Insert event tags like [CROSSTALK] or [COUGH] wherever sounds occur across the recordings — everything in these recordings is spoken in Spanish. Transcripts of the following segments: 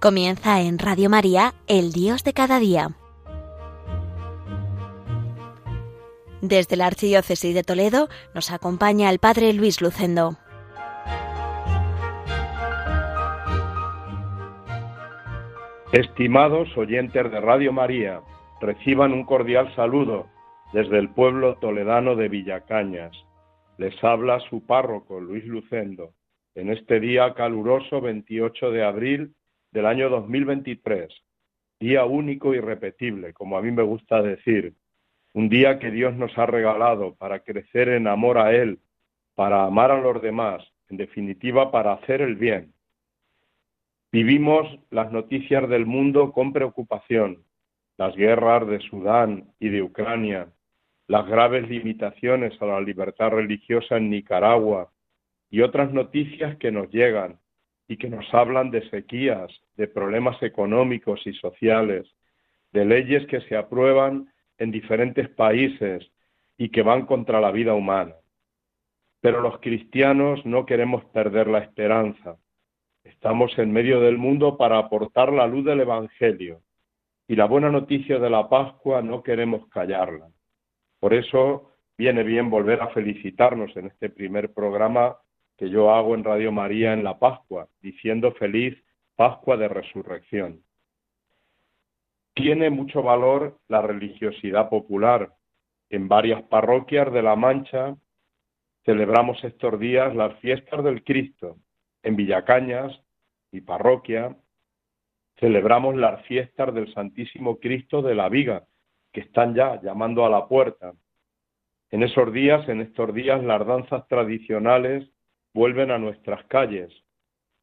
Comienza en Radio María, El Dios de cada día. Desde la Archidiócesis de Toledo nos acompaña el Padre Luis Lucendo. Estimados oyentes de Radio María, reciban un cordial saludo desde el pueblo toledano de Villacañas. Les habla su párroco Luis Lucendo en este día caluroso 28 de abril del año 2023, día único y repetible, como a mí me gusta decir, un día que Dios nos ha regalado para crecer en amor a Él, para amar a los demás, en definitiva para hacer el bien. Vivimos las noticias del mundo con preocupación, las guerras de Sudán y de Ucrania, las graves limitaciones a la libertad religiosa en Nicaragua y otras noticias que nos llegan y que nos hablan de sequías, de problemas económicos y sociales, de leyes que se aprueban en diferentes países y que van contra la vida humana. Pero los cristianos no queremos perder la esperanza. Estamos en medio del mundo para aportar la luz del Evangelio y la buena noticia de la Pascua no queremos callarla. Por eso viene bien volver a felicitarnos en este primer programa que yo hago en Radio María en la Pascua, diciendo feliz Pascua de Resurrección. Tiene mucho valor la religiosidad popular. En varias parroquias de La Mancha celebramos estos días las fiestas del Cristo. En Villacañas, y parroquia, celebramos las fiestas del Santísimo Cristo de la Viga, que están ya llamando a la puerta. En esos días, en estos días, las danzas tradicionales vuelven a nuestras calles.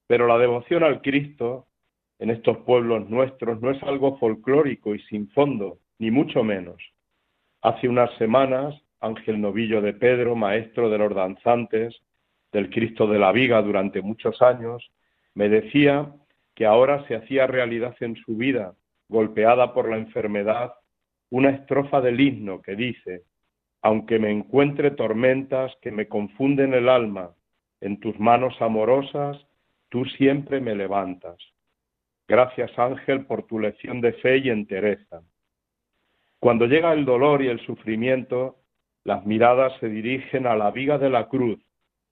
Pero la devoción al Cristo en estos pueblos nuestros no es algo folclórico y sin fondo, ni mucho menos. Hace unas semanas, Ángel Novillo de Pedro, maestro de los danzantes del Cristo de la Viga durante muchos años, me decía que ahora se hacía realidad en su vida, golpeada por la enfermedad, una estrofa del himno que dice, aunque me encuentre tormentas que me confunden el alma, en tus manos amorosas tú siempre me levantas. Gracias Ángel por tu lección de fe y entereza. Cuando llega el dolor y el sufrimiento, las miradas se dirigen a la viga de la cruz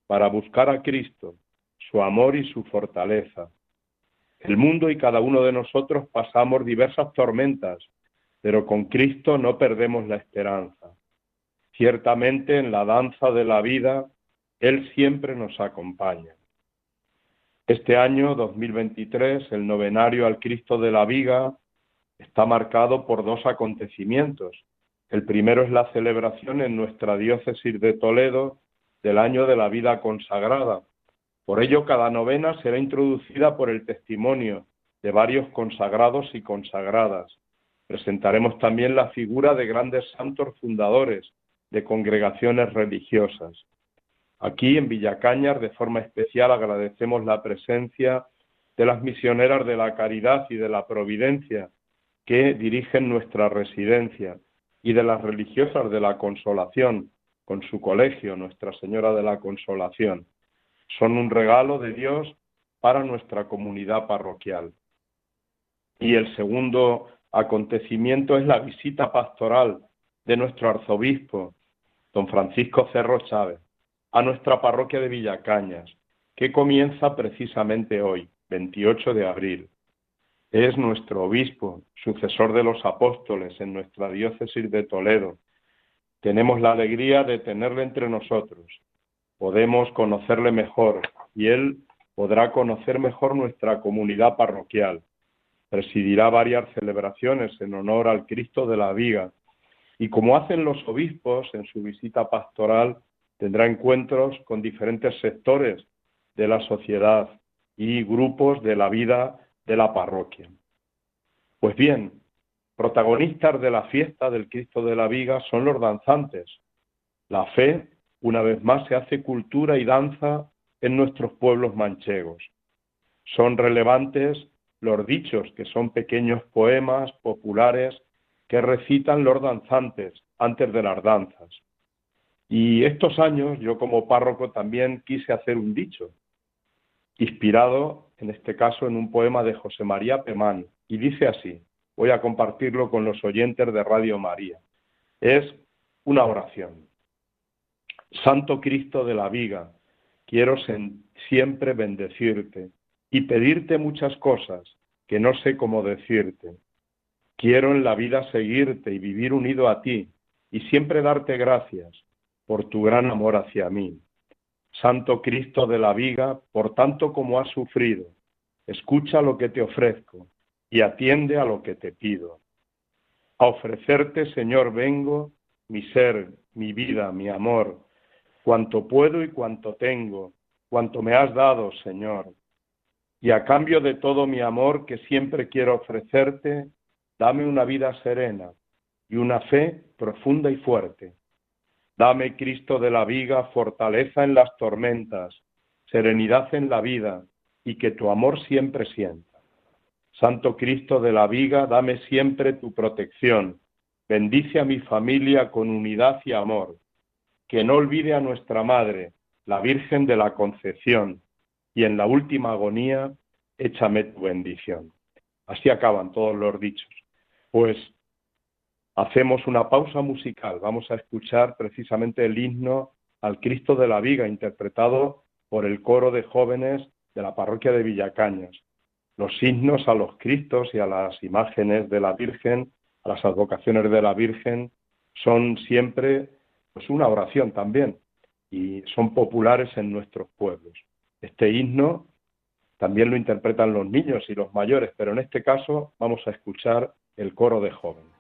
para buscar a Cristo, su amor y su fortaleza. El mundo y cada uno de nosotros pasamos diversas tormentas, pero con Cristo no perdemos la esperanza. Ciertamente en la danza de la vida él siempre nos acompaña. Este año 2023, el novenario al Cristo de la Viga está marcado por dos acontecimientos. El primero es la celebración en nuestra diócesis de Toledo del año de la vida consagrada. Por ello, cada novena será introducida por el testimonio de varios consagrados y consagradas. Presentaremos también la figura de grandes santos fundadores de congregaciones religiosas. Aquí en Villacañas, de forma especial, agradecemos la presencia de las misioneras de la caridad y de la providencia que dirigen nuestra residencia y de las religiosas de la consolación con su colegio, Nuestra Señora de la Consolación. Son un regalo de Dios para nuestra comunidad parroquial. Y el segundo acontecimiento es la visita pastoral de nuestro arzobispo, don Francisco Cerro Chávez a nuestra parroquia de Villacañas, que comienza precisamente hoy, 28 de abril. Es nuestro obispo, sucesor de los apóstoles en nuestra diócesis de Toledo. Tenemos la alegría de tenerle entre nosotros. Podemos conocerle mejor y él podrá conocer mejor nuestra comunidad parroquial. Presidirá varias celebraciones en honor al Cristo de la Viga y como hacen los obispos en su visita pastoral, tendrá encuentros con diferentes sectores de la sociedad y grupos de la vida de la parroquia. Pues bien, protagonistas de la fiesta del Cristo de la Viga son los danzantes. La fe, una vez más, se hace cultura y danza en nuestros pueblos manchegos. Son relevantes los dichos, que son pequeños poemas populares que recitan los danzantes antes de las danzas. Y estos años yo como párroco también quise hacer un dicho, inspirado en este caso en un poema de José María Pemán, y dice así, voy a compartirlo con los oyentes de Radio María. Es una oración. Santo Cristo de la Viga, quiero siempre bendecirte y pedirte muchas cosas que no sé cómo decirte. Quiero en la vida seguirte y vivir unido a ti y siempre darte gracias por tu gran amor hacia mí. Santo Cristo de la Viga, por tanto como has sufrido, escucha lo que te ofrezco y atiende a lo que te pido. A ofrecerte, Señor, vengo mi ser, mi vida, mi amor, cuanto puedo y cuanto tengo, cuanto me has dado, Señor. Y a cambio de todo mi amor que siempre quiero ofrecerte, dame una vida serena y una fe profunda y fuerte. Dame, Cristo de la viga, fortaleza en las tormentas, serenidad en la vida y que tu amor siempre sienta. Santo Cristo de la viga, dame siempre tu protección. Bendice a mi familia con unidad y amor. Que no olvide a nuestra Madre, la Virgen de la Concepción, y en la última agonía, échame tu bendición. Así acaban todos los dichos. Pues hacemos una pausa musical. Vamos a escuchar precisamente el himno al Cristo de la Viga, interpretado por el coro de jóvenes de la parroquia de Villacañas. Los himnos a los Cristos y a las imágenes de la Virgen, a las advocaciones de la Virgen, son siempre pues, una oración también y son populares en nuestros pueblos. Este himno también lo interpretan los niños y los mayores, pero en este caso vamos a escuchar el coro de jóvenes.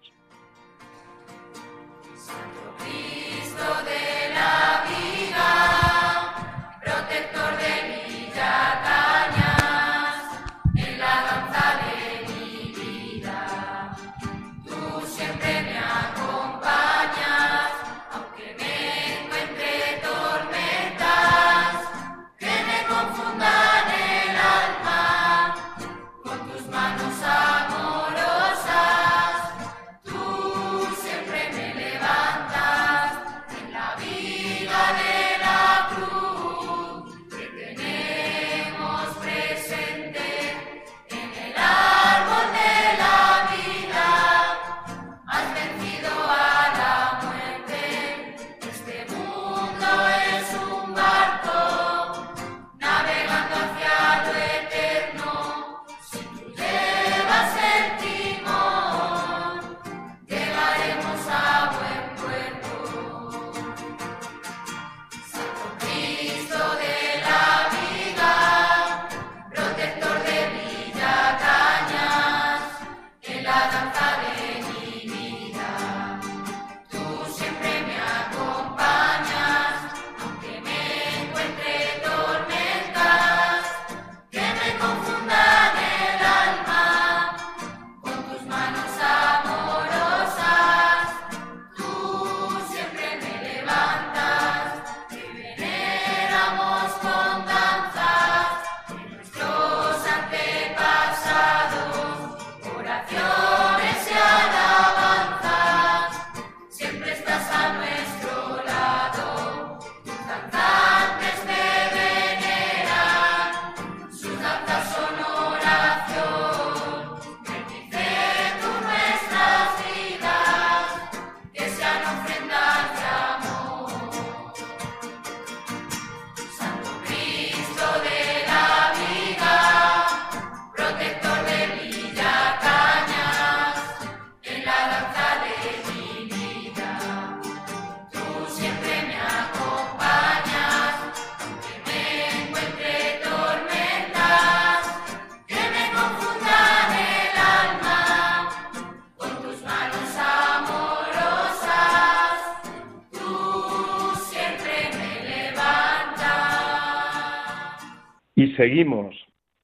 Seguimos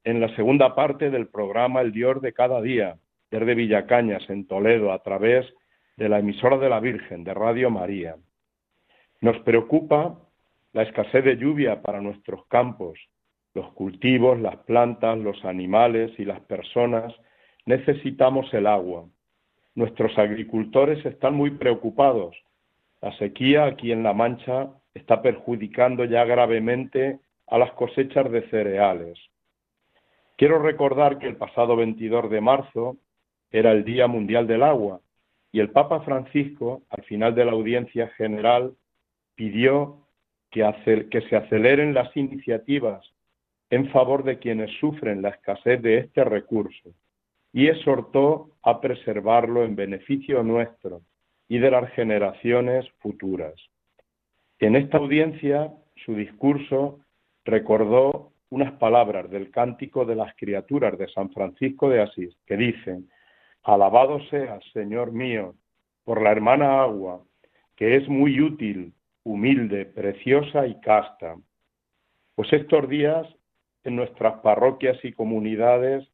en la segunda parte del programa El Dios de cada día, desde Villacañas, en Toledo, a través de la emisora de la Virgen, de Radio María. Nos preocupa la escasez de lluvia para nuestros campos. Los cultivos, las plantas, los animales y las personas necesitamos el agua. Nuestros agricultores están muy preocupados. La sequía aquí en La Mancha está perjudicando ya gravemente a las cosechas de cereales. Quiero recordar que el pasado 22 de marzo era el Día Mundial del Agua y el Papa Francisco, al final de la audiencia general, pidió que, que se aceleren las iniciativas en favor de quienes sufren la escasez de este recurso y exhortó a preservarlo en beneficio nuestro y de las generaciones futuras. En esta audiencia, su discurso recordó unas palabras del cántico de las criaturas de San Francisco de Asís, que dicen, Alabado seas, Señor mío, por la hermana agua, que es muy útil, humilde, preciosa y casta. Pues estos días en nuestras parroquias y comunidades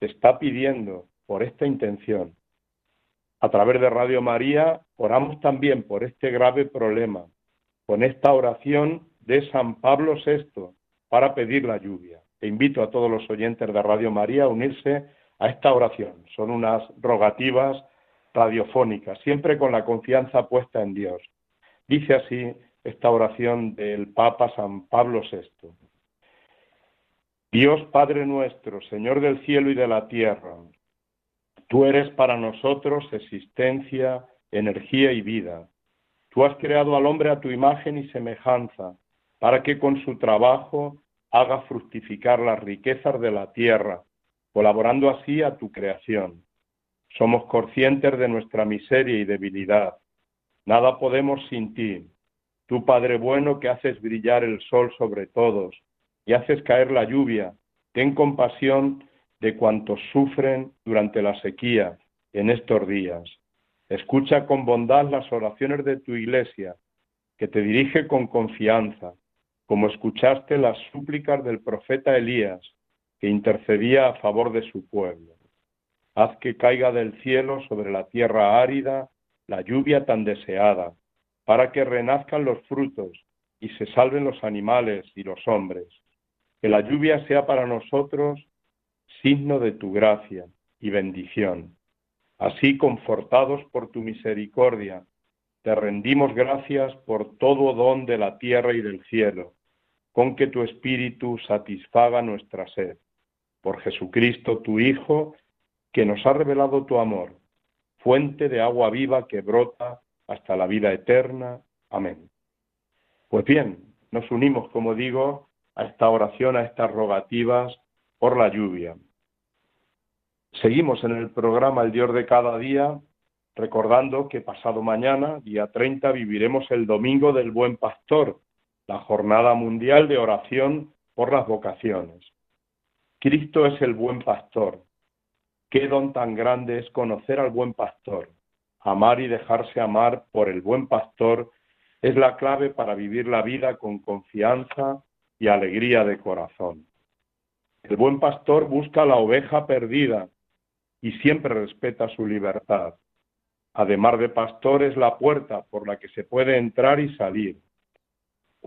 se está pidiendo por esta intención. A través de Radio María oramos también por este grave problema, con esta oración de San Pablo VI para pedir la lluvia. E invito a todos los oyentes de Radio María a unirse a esta oración. Son unas rogativas radiofónicas, siempre con la confianza puesta en Dios. Dice así esta oración del Papa San Pablo VI. Dios Padre nuestro, Señor del cielo y de la tierra, tú eres para nosotros existencia, energía y vida. Tú has creado al hombre a tu imagen y semejanza, para que con su trabajo haga fructificar las riquezas de la tierra, colaborando así a tu creación. Somos conscientes de nuestra miseria y debilidad. Nada podemos sin ti. Tú, Padre bueno, que haces brillar el sol sobre todos y haces caer la lluvia, ten compasión de cuantos sufren durante la sequía en estos días. Escucha con bondad las oraciones de tu iglesia, que te dirige con confianza, como escuchaste las súplicas del profeta Elías, que intercedía a favor de su pueblo. Haz que caiga del cielo sobre la tierra árida la lluvia tan deseada, para que renazcan los frutos y se salven los animales y los hombres. Que la lluvia sea para nosotros signo de tu gracia y bendición. Así, confortados por tu misericordia, te rendimos gracias por todo don de la tierra y del cielo, con que tu Espíritu satisfaga nuestra sed. Por Jesucristo, tu Hijo, que nos ha revelado tu amor, fuente de agua viva que brota hasta la vida eterna. Amén. Pues bien, nos unimos, como digo, a esta oración, a estas rogativas por la lluvia. Seguimos en el programa El Dios de cada día, recordando que pasado mañana, día 30, viviremos el Domingo del Buen Pastor, la Jornada Mundial de Oración por las Vocaciones. Cristo es el buen pastor. Qué don tan grande es conocer al buen pastor. Amar y dejarse amar por el buen pastor es la clave para vivir la vida con confianza y alegría de corazón. El buen pastor busca la oveja perdida y siempre respeta su libertad. Además de pastor es la puerta por la que se puede entrar y salir.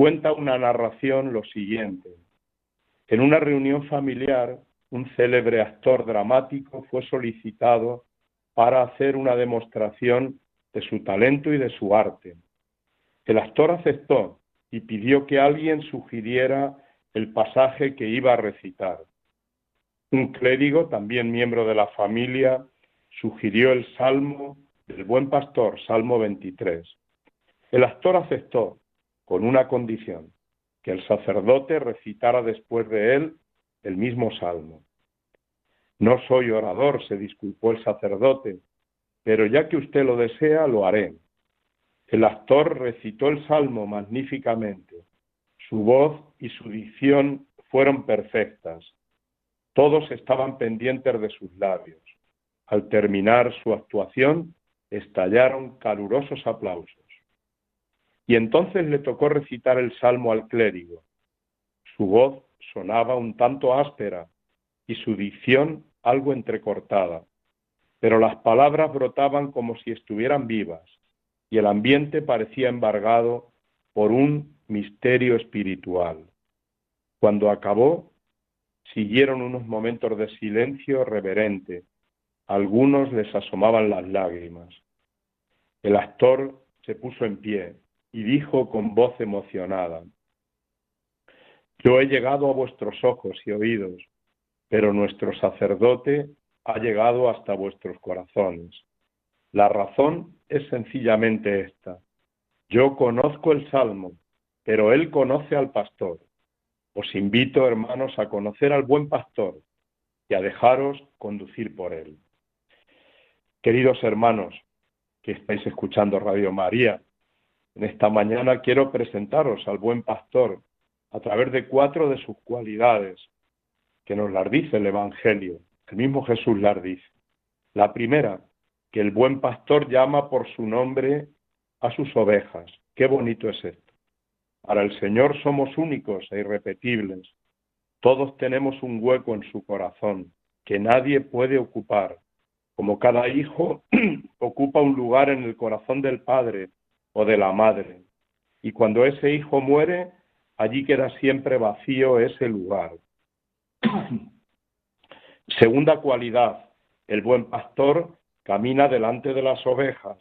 Cuenta una narración lo siguiente. En una reunión familiar, un célebre actor dramático fue solicitado para hacer una demostración de su talento y de su arte. El actor aceptó y pidió que alguien sugiriera el pasaje que iba a recitar. Un clérigo, también miembro de la familia, sugirió el Salmo del Buen Pastor, Salmo 23. El actor aceptó con una condición, que el sacerdote recitara después de él el mismo salmo. No soy orador, se disculpó el sacerdote, pero ya que usted lo desea, lo haré. El actor recitó el salmo magníficamente. Su voz y su dicción fueron perfectas. Todos estaban pendientes de sus labios. Al terminar su actuación, estallaron calurosos aplausos. Y entonces le tocó recitar el salmo al clérigo. Su voz sonaba un tanto áspera y su dicción algo entrecortada, pero las palabras brotaban como si estuvieran vivas y el ambiente parecía embargado por un misterio espiritual. Cuando acabó, siguieron unos momentos de silencio reverente. algunos les asomaban las lágrimas. El actor se puso en pie, y dijo con voz emocionada, Yo he llegado a vuestros ojos y oídos, pero nuestro sacerdote ha llegado hasta vuestros corazones. La razón es sencillamente esta. Yo conozco el Salmo, pero él conoce al pastor. Os invito, hermanos, a conocer al buen pastor y a dejaros conducir por él. Queridos hermanos que estáis escuchando Radio María, en esta mañana quiero presentaros al buen pastor a través de cuatro de sus cualidades que nos las dice el Evangelio. El mismo Jesús las dice. La primera, que el buen pastor llama por su nombre a sus ovejas. Qué bonito es esto. Para el Señor somos únicos e irrepetibles. Todos tenemos un hueco en su corazón que nadie puede ocupar, como cada hijo [CLEARS THROAT] ocupa un lugar en el corazón del Padre o de la Madre. Y cuando ese hijo muere, allí queda siempre vacío ese lugar. [CLEARS THROAT] Segunda cualidad, el buen pastor camina delante de las ovejas.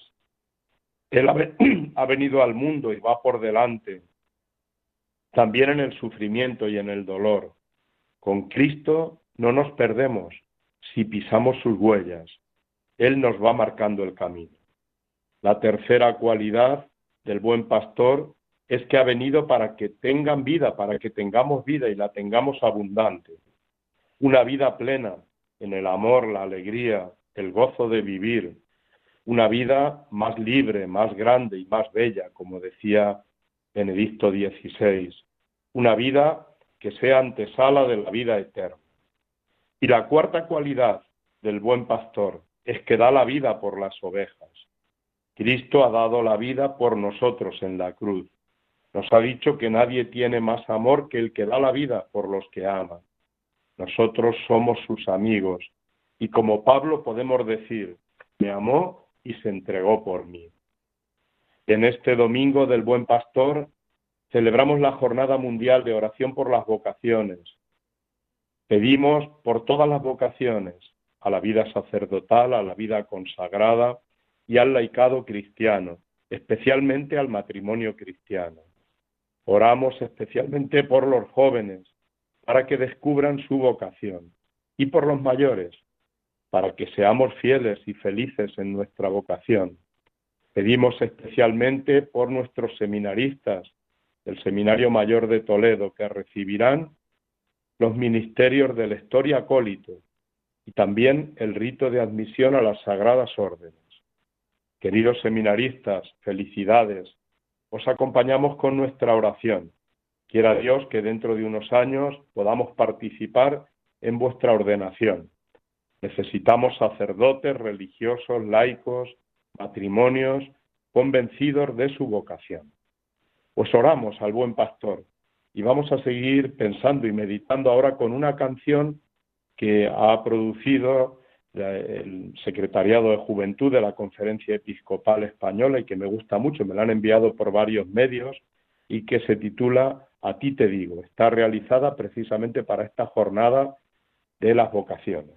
Él [CLEARS THROAT] ha, venido al mundo y va por delante, también en el sufrimiento y en el dolor. Con Cristo no nos perdemos si pisamos sus huellas. Él nos va marcando el camino. La tercera cualidad del buen pastor es que ha venido para que tengan vida, para que tengamos vida y la tengamos abundante. Una vida plena en el amor, la alegría, el gozo de vivir, una vida más libre, más grande y más bella, como decía Benedicto XVI, una vida que sea antesala de la vida eterna. Y la cuarta cualidad del buen pastor es que da la vida por las ovejas. Cristo ha dado la vida por nosotros en la cruz. Nos ha dicho que nadie tiene más amor que el que da la vida por los que ama. Nosotros somos sus amigos y como Pablo podemos decir, me amó y se entregó por mí. En este domingo del Buen Pastor celebramos la Jornada Mundial de Oración por las Vocaciones. Pedimos por todas las vocaciones, a la vida sacerdotal, a la vida consagrada y al laicado cristiano, especialmente al matrimonio cristiano. Oramos especialmente por los jóvenes, para que descubran su vocación, y por los mayores, para que seamos fieles y felices en nuestra vocación. Pedimos especialmente por nuestros seminaristas del Seminario Mayor de Toledo, que recibirán los ministerios de lector y acólito y también el rito de admisión a las sagradas órdenes. Queridos seminaristas, felicidades. Os acompañamos con nuestra oración. Quiera Dios que dentro de unos años podamos participar en vuestra ordenación Necesitamos sacerdotes, religiosos, laicos, matrimonios, convencidos de su vocación. Pues oramos al buen pastor y vamos a seguir pensando y meditando ahora con una canción que ha producido el Secretariado de Juventud de la Conferencia Episcopal Española y que me gusta mucho, me la han enviado por varios medios y que se titula A ti te digo. Está realizada precisamente para esta jornada de las vocaciones.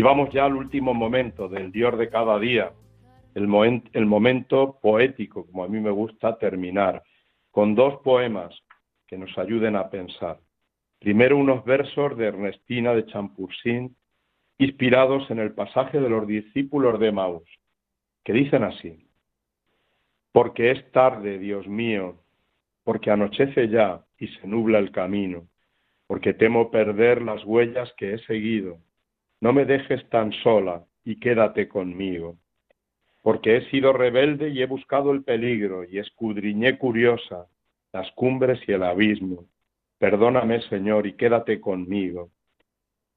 vamos ya al último momento del Dios de cada día, el, momento poético, como a mí me gusta terminar, con dos poemas que nos ayuden a pensar. Primero unos versos de Ernestina de Champursin, inspirados en el pasaje de los discípulos de Maús, que dicen así, porque es tarde, Dios mío, porque anochece ya y se nubla el camino, porque temo perder las huellas que he seguido. No me dejes tan sola y quédate conmigo, porque he sido rebelde y he buscado el peligro y escudriñé curiosa las cumbres y el abismo. Perdóname, Señor, y quédate conmigo,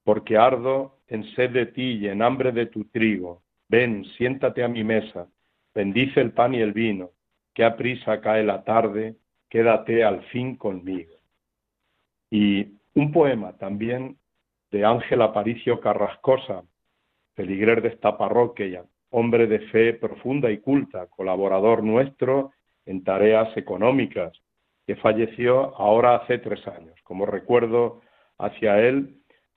porque ardo en sed de ti y en hambre de tu trigo. Ven, siéntate a mi mesa, bendice el pan y el vino, que a prisa cae la tarde, quédate al fin conmigo. Y un poema también de Ángel Aparicio Carrascosa, feligrer de esta parroquia, hombre de fe profunda y culta, colaborador nuestro en tareas económicas, que falleció ahora hace tres años. Como recuerdo hacia él,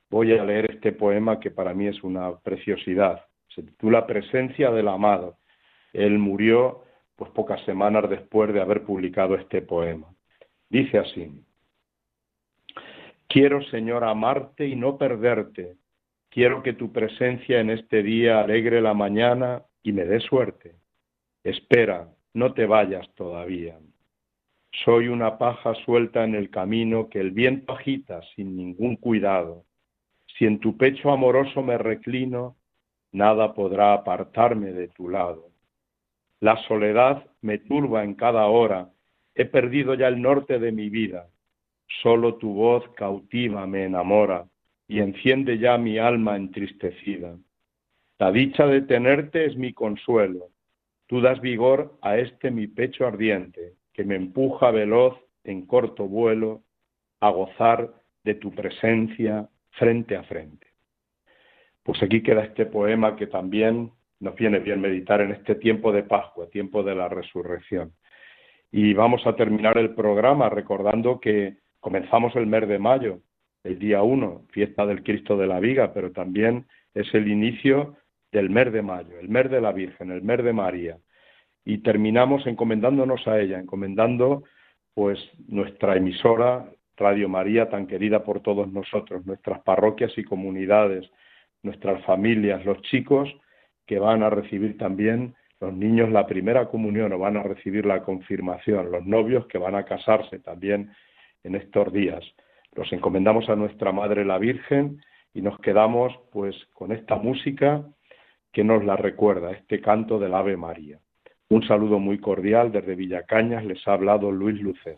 voy a leer este poema que para mí es una preciosidad. Se titula Presencia del Amado. Él murió pues pocas semanas después de haber publicado este poema. Dice así, Quiero, Señor, amarte y no perderte. Quiero que tu presencia en este día alegre la mañana y me dé suerte. Espera, no te vayas todavía. Soy una paja suelta en el camino que el viento agita sin ningún cuidado. Si en tu pecho amoroso me reclino, nada podrá apartarme de tu lado. La soledad me turba en cada hora, he perdido ya el norte de mi vida. Solo tu voz cautiva me enamora y enciende ya mi alma entristecida. La dicha de tenerte es mi consuelo. Tú das vigor a este mi pecho ardiente, que me empuja veloz en corto vuelo a gozar de tu presencia frente a frente. Pues aquí queda este poema que también nos viene bien meditar en este tiempo de Pascua, tiempo de la resurrección. Y vamos a terminar el programa recordando que comenzamos el mes de mayo, el día 1, fiesta del Cristo de la Viga, pero también es el inicio del mes de mayo, el mes de la Virgen, el mes de María. Y terminamos encomendándonos a ella, encomendando pues nuestra emisora Radio María tan querida por todos nosotros, nuestras parroquias y comunidades, nuestras familias, los chicos que van a recibir también los niños la primera comunión o van a recibir la confirmación, los novios que van a casarse también en estos días. Los encomendamos a nuestra Madre la Virgen y nos quedamos pues con esta música que nos la recuerda, este canto del Ave María. Un saludo muy cordial desde Villacañas, les ha hablado Luis Lucen.